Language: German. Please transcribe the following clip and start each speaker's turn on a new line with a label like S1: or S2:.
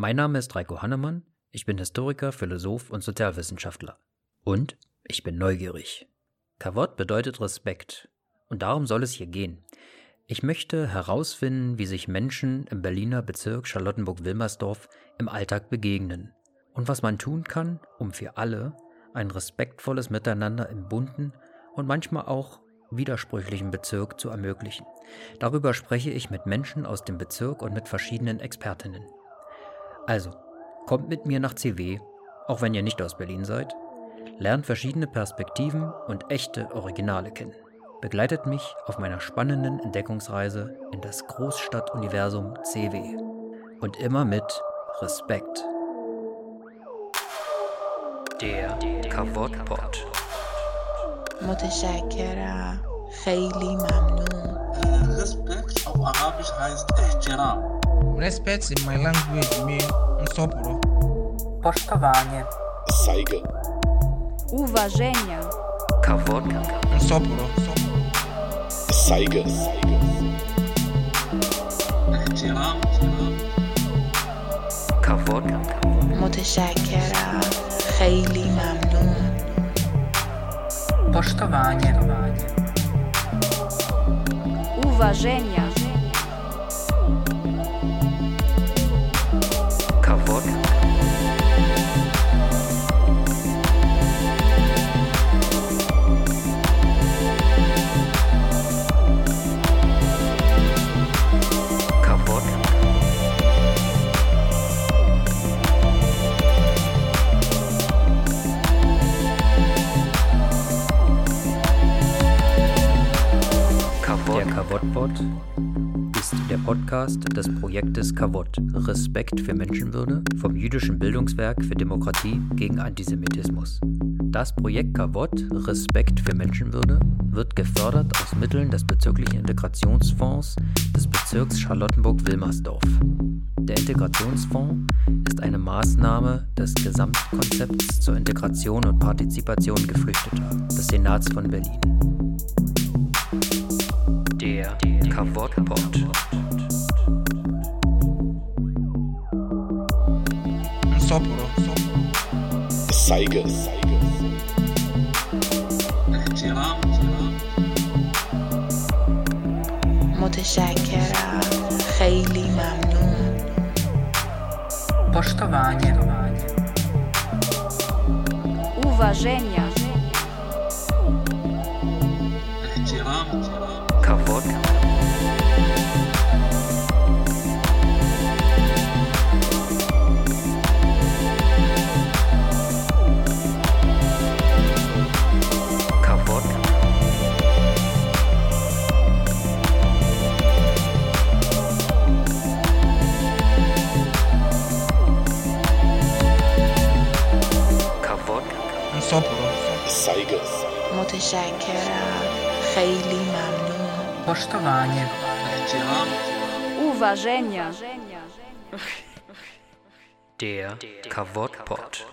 S1: Mein Name ist Reiko Hannemann, ich bin Historiker, Philosoph und Sozialwissenschaftler. Und ich bin neugierig. Kavod bedeutet Respekt. Und darum soll es hier gehen. Ich möchte herausfinden, wie sich Menschen im Berliner Bezirk Charlottenburg-Wilmersdorf im Alltag begegnen und was man tun kann, um für alle ein respektvolles Miteinander im bunten und manchmal auch widersprüchlichen Bezirk zu ermöglichen. Darüber spreche ich mit Menschen aus dem Bezirk und mit verschiedenen Expertinnen. Also, kommt mit mir nach CW, auch wenn ihr nicht aus Berlin seid, lernt verschiedene Perspektiven und echte Originale kennen begleitet mich auf meiner spannenden Entdeckungsreise in das Großstadtuniversum CW. Und immer mit Respekt. Der Kavod-Pod.
S2: متشكرة خیلی ممنون
S3: Respect of in my language means nsoporo.
S4: Poštovanje
S5: Zeige
S6: Uvaženje
S1: Kavod
S3: Nsoporo.
S5: Zeige
S7: احترام
S1: Kavod
S2: متشکرم خیلی ممنون
S1: уважения. Kavod-Pod ist der Podcast des Projektes Kavod, Respekt für Menschenwürde vom jüdischen Bildungswerk für Demokratie gegen Antisemitismus. Das Projekt Kavod, Respekt für Menschenwürde, wird gefördert aus Mitteln des bezirklichen Integrationsfonds des Bezirks Charlottenburg-Wilmersdorf. Der Integrationsfonds ist eine Maßnahme des Gesamtkonzepts zur Integration und Partizipation Geflüchteter des Senats von Berlin. Der Kavod-Pod.
S3: Nsoporo.
S5: Zeige.
S7: Ihtiram.
S2: متشکرم خیلی ممنون
S4: Poštovanje.
S6: Уважение.
S7: Ihtiram.
S5: خفاک
S2: متشکرم. خیلی ممنون.
S4: Poštovanje.
S6: Uważenia.
S1: Der Kavot-Pod.